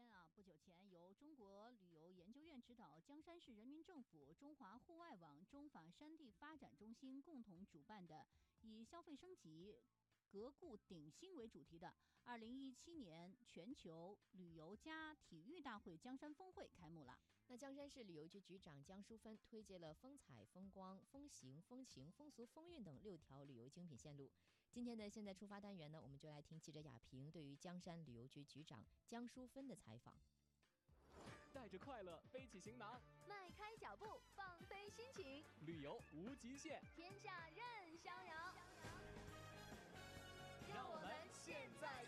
间啊，不久前由中国旅游研究院指导，江山市人民政府、中华户外网、中法山地发展中心共同主办的以消费升级。革故鼎新为主题的二零一七年全球旅游加体育大会江山峰会开幕了。那江山市旅游局局长江淑芬推介了风采、风光、风行、风情、风俗、风韵等六条旅游精品线路。今天的现在出发单元呢，我们就来听记者亚平对于江山旅游局局长江淑芬的采访。带着快乐背起行囊，迈开脚步放飞心情，旅游无极限，天下任逍遥。让我们现在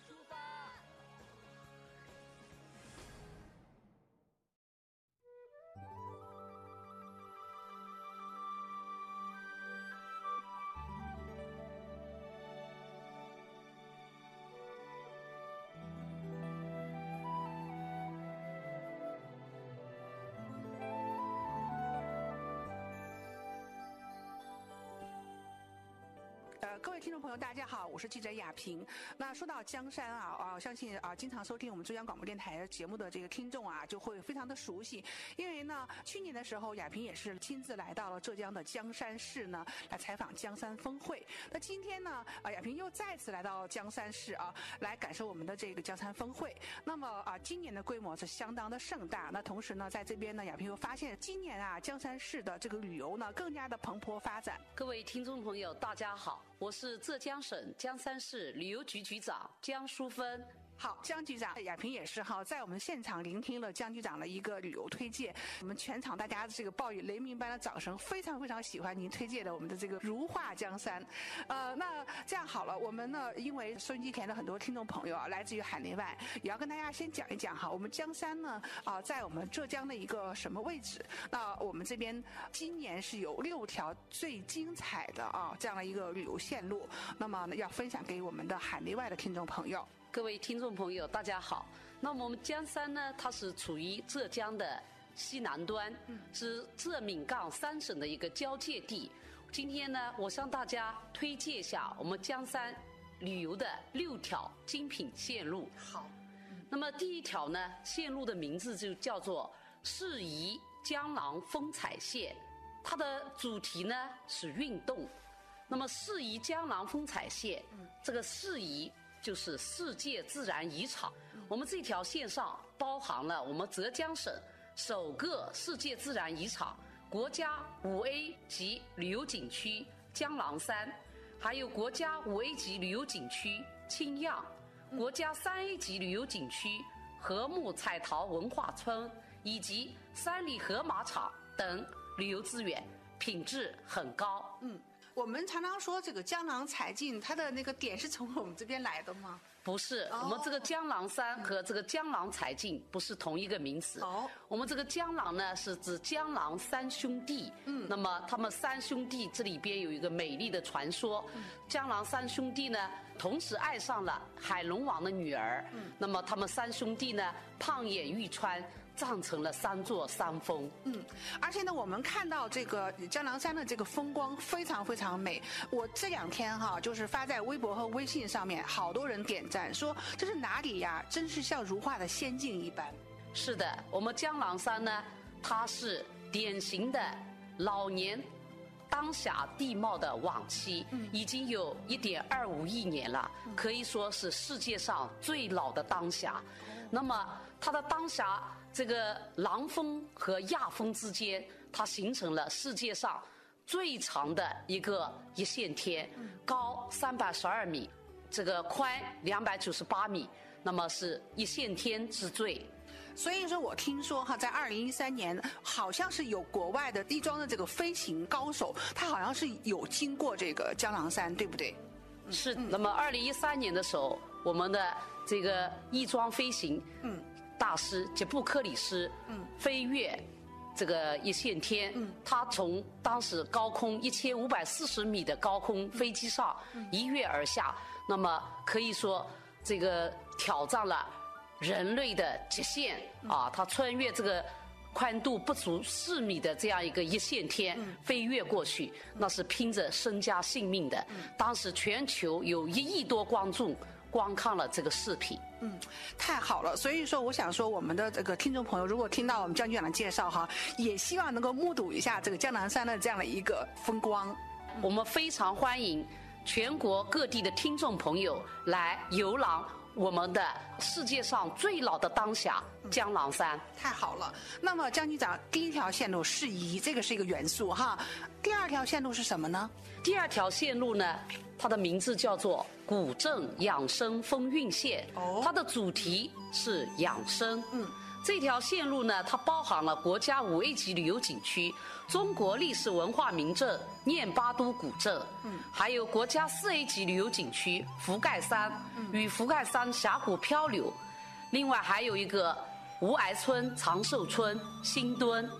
听众朋友，大家好，我是记者亚平。那说到江山啊啊，相信啊，经常收听我们中央广播电台节目的这个听众啊，就会非常的熟悉。因为呢，去年的时候，亚平也是亲自来到了浙江的江山市呢，来采访江山峰会。那今天呢，啊，亚平又再次来到江山市啊，来感受我们的这个江山峰会。那么啊，今年的规模是相当的盛大。那同时呢，在这边呢，亚平又发现今年啊，江山市的这个旅游呢，更加的蓬勃发展。各位听众朋友，大家好。我是浙江省江山市旅游局局长江淑芬。好，江局长，亚萍也是哈，在我们现场聆听了江局长的一个旅游推荐，我们全场大家这个暴雨雷鸣般的掌声，非常非常喜欢您推荐的我们的这个如画江山。呃，那这样好了，我们呢，因为收音机前的很多听众朋友啊，来自于海内外，也要跟大家先讲一讲哈，我们江山呢啊，在我们浙江的一个什么位置？那我们这边今年是有六条最精彩的啊这样的一个旅游线路，那么呢，要分享给我们的海内外的听众朋友。各位听众朋友，大家好。那么我们江山呢，它是处于浙江的西南端，是浙闽赣三省的一个交界地。今天呢，我向大家推荐一下我们江山旅游的六条精品线路。好。那么第一条呢，线路的名字就叫做适宜江南风采线，它的主题呢是运动。那么适宜江南风采线，这个适宜。就是世界自然遗产，我们这条线上包含了我们浙江省首个世界自然遗产、国家五 A 级旅游景区江郎山，还有国家五 A 级旅游景区青漾，国家三 A 级旅游景区禾木彩陶文化村，以及三里河马场等旅游资源，品质很高。嗯。我们常常说这个江郎才尽，它的那个点是从我们这边来的吗？不是，我们这个江郎山和这个江郎才尽不是同一个名词。哦，我们这个江郎呢是指江郎三兄弟。嗯，那么他们三兄弟这里边有一个美丽的传说，江郎三兄弟呢同时爱上了海龙王的女儿。嗯，那么他们三兄弟呢胖眼玉川。涨成了三座山峰。嗯，而且呢，我们看到这个江郎山的这个风光非常非常美。我这两天哈，就是发在微博和微信上面，好多人点赞说这是哪里呀？真是像如画的仙境一般。是的，我们江郎山呢，它是典型的老年当下地貌的晚期，已经有一点二五亿年了，可以说是世界上最老的当下。那么它的当下，这个南峰和亚峰之间，它形成了世界上最长的一个一线天，高三百十二米，这个宽两百九十八米，那么是一线天之最。所以说我听说哈，在二零一三年，好像是有国外的亦庄的这个飞行高手，他好像是有经过这个江郎山，对不对？是。那么二零一三年的时候。我们的这个翼装飞行大师杰布克里斯嗯飞越这个一线天，嗯他从当时高空一千五百四十米的高空飞机上一跃而下，那么可以说这个挑战了人类的极限啊！他穿越这个宽度不足四米的这样一个一线天飞跃过去，那是拼着身家性命的。当时全球有一亿多观众。观看了这个视频。嗯，太好了。所以说，我想说，我们的这个听众朋友，如果听到我们江局长的介绍哈，也希望能够目睹一下这个江南山的这样的一个风光。我们非常欢迎全国各地的听众朋友来游览我们的世界上最老的丹霞江郎山。太好了。那么，江局长，第一条线路是宜，这个是一个元素哈。第二条线路是什么呢？第二条线路呢，它的名字叫做古镇养生风韵线。哦它的主题是养生。嗯。这条线路呢，它包含了国家五 A 级旅游景区、中国历史文化名镇念巴都古镇，嗯，还有国家四 A 级旅游景区福盖山与福盖山峡谷漂流，另外还有一个吴癌村、长寿村、新墩。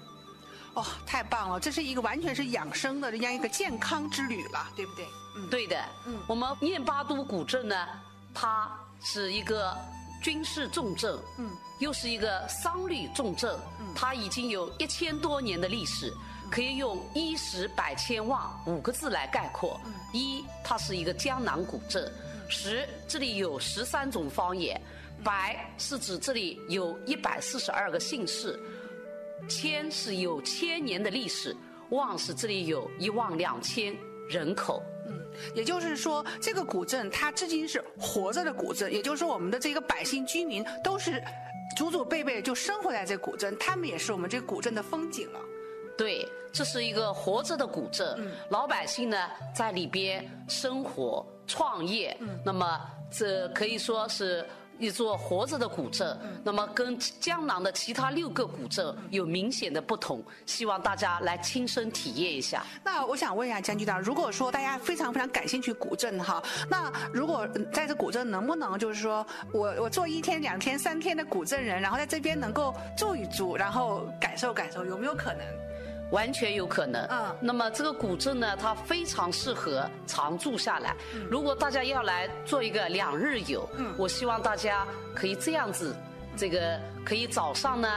哦，太棒了！这是一个完全是养生的这样一个健康之旅了，对不对？嗯，对的，嗯，我们念巴都古镇呢，它是一个军事重镇，嗯，又是一个商旅重镇，嗯，它已经有一千多年的历史，可以用一十百千万五个字来概括。一，它是一个江南古镇；十，这里有十三种方言；百是指这里有一百四十二个姓氏；千是有千年的历史；万是这里有一万两千人口。也就是说，这个古镇它至今是活着的古镇，也就是说，我们的这个百姓居民都是祖祖辈辈就生活在这古镇，他们也是我们这个古镇的风景了。对，这是一个活着的古镇，老百姓呢在里边生活创业，那么这可以说是一座活着的古镇，那么跟江南的其他六个古镇有明显的不同，希望大家来亲身体验一下。那我想问一下江局长，如果说大家非常非常感兴趣古镇哈，那如果嗯在这古镇能不能就是说我我做一天、两天、三天的古镇人，然后在这边能够住一住，然后感受感受，有没有可能？完全有可能。嗯那么这个古镇呢，它非常适合常住下来。如果大家要来做一个两日游，嗯我希望大家可以这样子，这个可以早上呢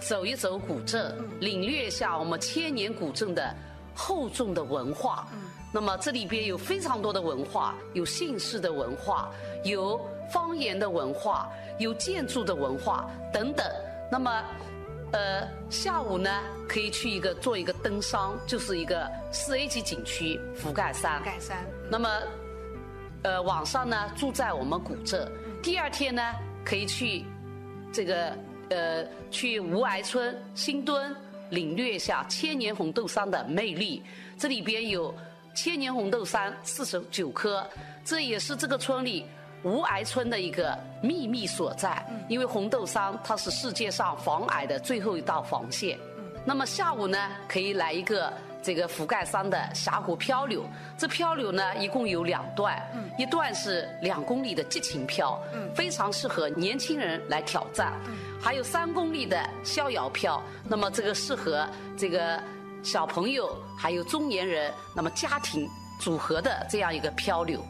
走一走古镇，领略一下我们千年古镇的厚重的文化。那么这里边有非常多的文化，有姓氏的文化，有方言的文化，有建筑的文化等等。那么呃，下午呢可以去一个做一个登山，就是一个四 A 级景区福盖山。盖山，那么，呃，晚上呢住在我们古镇，第二天呢可以去这个呃去吴癌村、新墩领略一下千年红豆杉的魅力。这里边有千年红豆杉四十九棵，这也是这个村里。吴癌村的一个秘密所在，因为红豆杉它是世界上防癌的最后一道防线。那么下午呢，可以来一个这个福盖山的峡谷漂流。这漂流呢，一共有两段，一段是两公里的激情漂，非常适合年轻人来挑战；还有三公里的逍遥漂，那么这个适合这个小朋友还有中年人，那么家庭组合的这样一个漂流。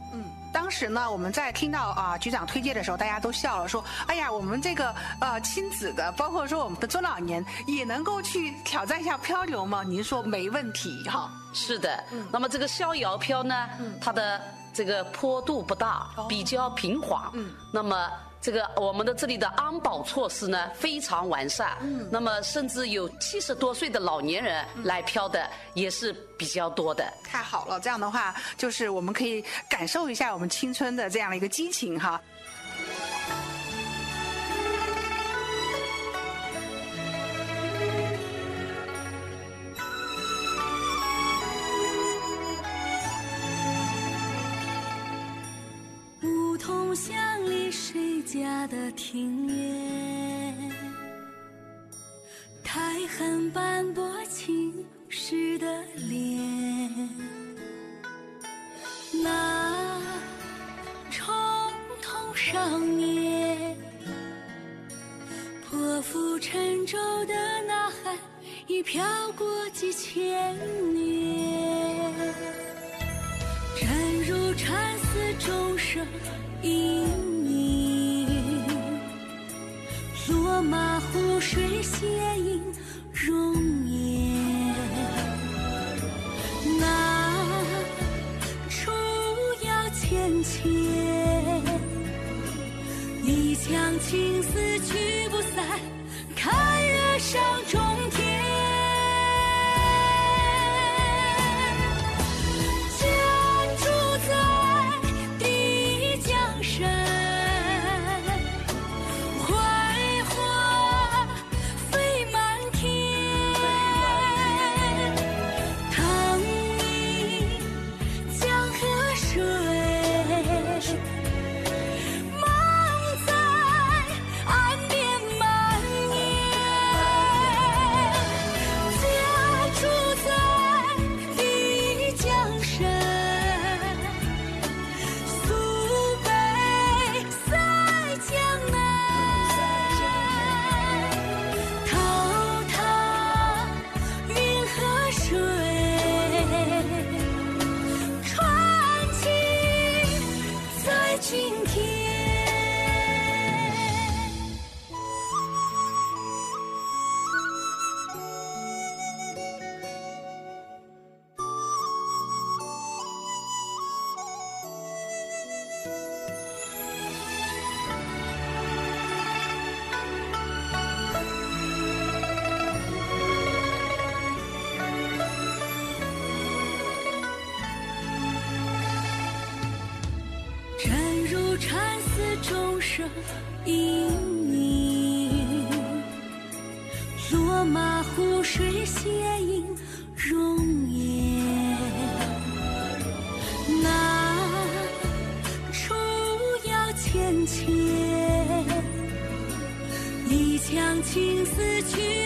当时呢，我们在听到啊、局长推荐的时候，大家都笑了，说：“哎呀，我们这个呃亲子的，包括说我们的中老年也能够去挑战一下漂流吗？”您说没问题哈。是的，那么这个逍遥漂呢，它的这个坡度不大，比较平缓。嗯，那么这个我们的这里的安保措施呢非常完善。嗯，那么甚至有七十多岁的老年人来漂的也是比较多的。太好了，这样的话，就是我们可以感受一下我们青春的这样的一个激情哈。谁家的庭院？苔痕斑驳青石的脸。那冲动少年，破釜沉舟的呐喊，已飘过几千年。沉入禅寺，终生一马湖水，斜映容颜。禅寺终生旖旎，落马湖水斜映容颜。那处要浅浅，一腔情丝驱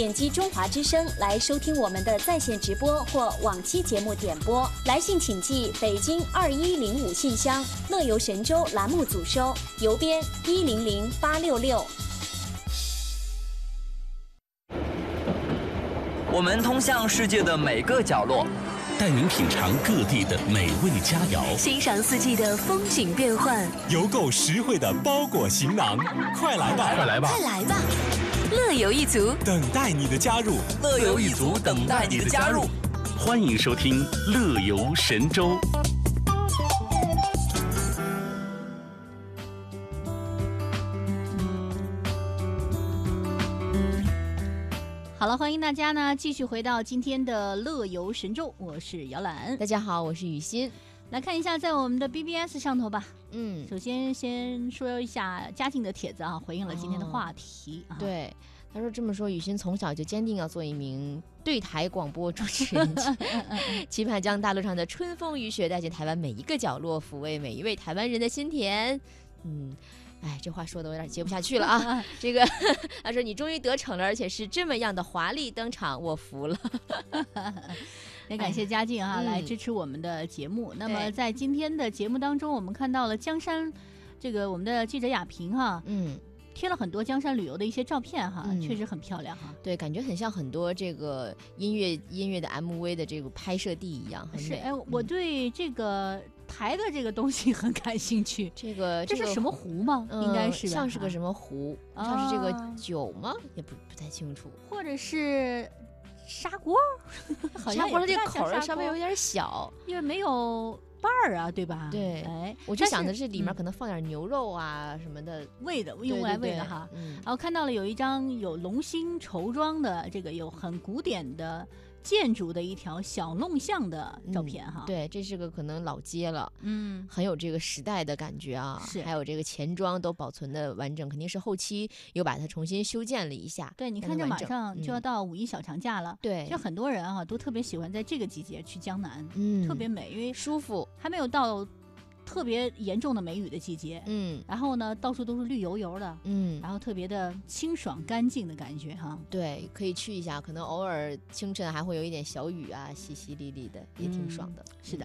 点击中华之声来收听我们的在线直播或往期节目点播。来信请寄北京二一零五信箱，乐游神州栏目组收，邮编一零零八六六。我们通向世界的每个角落，带您品尝各地的美味佳肴，欣赏四季的风景变幻，邮购实惠的包裹行囊，快来吧，快来吧，快来吧！乐游一族等待你的加入，乐游一族等待你的加入。欢迎收听《乐游神州》。好了，欢迎大家呢继续回到今天的乐游神州，我是姚兰。大家好，我是雨欣。来看一下在我们的 BBS 上头吧。嗯，首先先说一下嘉靖的帖子啊，回应了今天的话题、哦、啊。对。他说这么说，雨欣从小就坚定要做一名对台广播主持人，期盼将大陆上的春风雨雪带进台湾每一个角落，抚慰每一位台湾人的心田。嗯。哎，这话说的我有点接不下去了啊！这个 他说你终于得逞了，而且是这么样的华丽登场，我服了。也感谢嘉靖啊，来支持我们的节目。那么在今天的节目当中，我们看到了江山，这个我们的记者亚平哈，嗯，贴了很多江山旅游的一些照片哈，确实很漂亮哈。对，感觉很像很多这个音乐音乐的 MV 的这个拍摄地一样，很美。哎，我对这个。台的这个东西很感兴趣，这个这是什么湖吗？应该是像是个什么湖，像是这个酒吗？也不不太清楚，或者是砂锅，砂锅这口儿稍微有点小，因为没有瓣儿啊，对吧？对，哎，我就想的是里面可能放点牛肉啊什么的，喂的用来喂的哈。然后看到了有一张有龙兴绸装的这个有很古典的。建筑的一条小弄巷的照片哈，对，这是个可能老街了，嗯，很有这个时代的感觉啊，是，还有这个钱庄都保存的完整，肯定是后期又把它重新修建了一下。对，你看这马上就要到五一小长假了，对，就很多人啊都特别喜欢在这个季节去江南，嗯，特别美，因为舒服，还没有到。特别严重的梅雨的季节，嗯，然后呢，到处都是绿油油的，嗯，然后特别的清爽干净的感觉哈。对，可以去一下，可能偶尔清晨还会有一点小雨啊，淅淅沥沥的，也挺爽的。是的。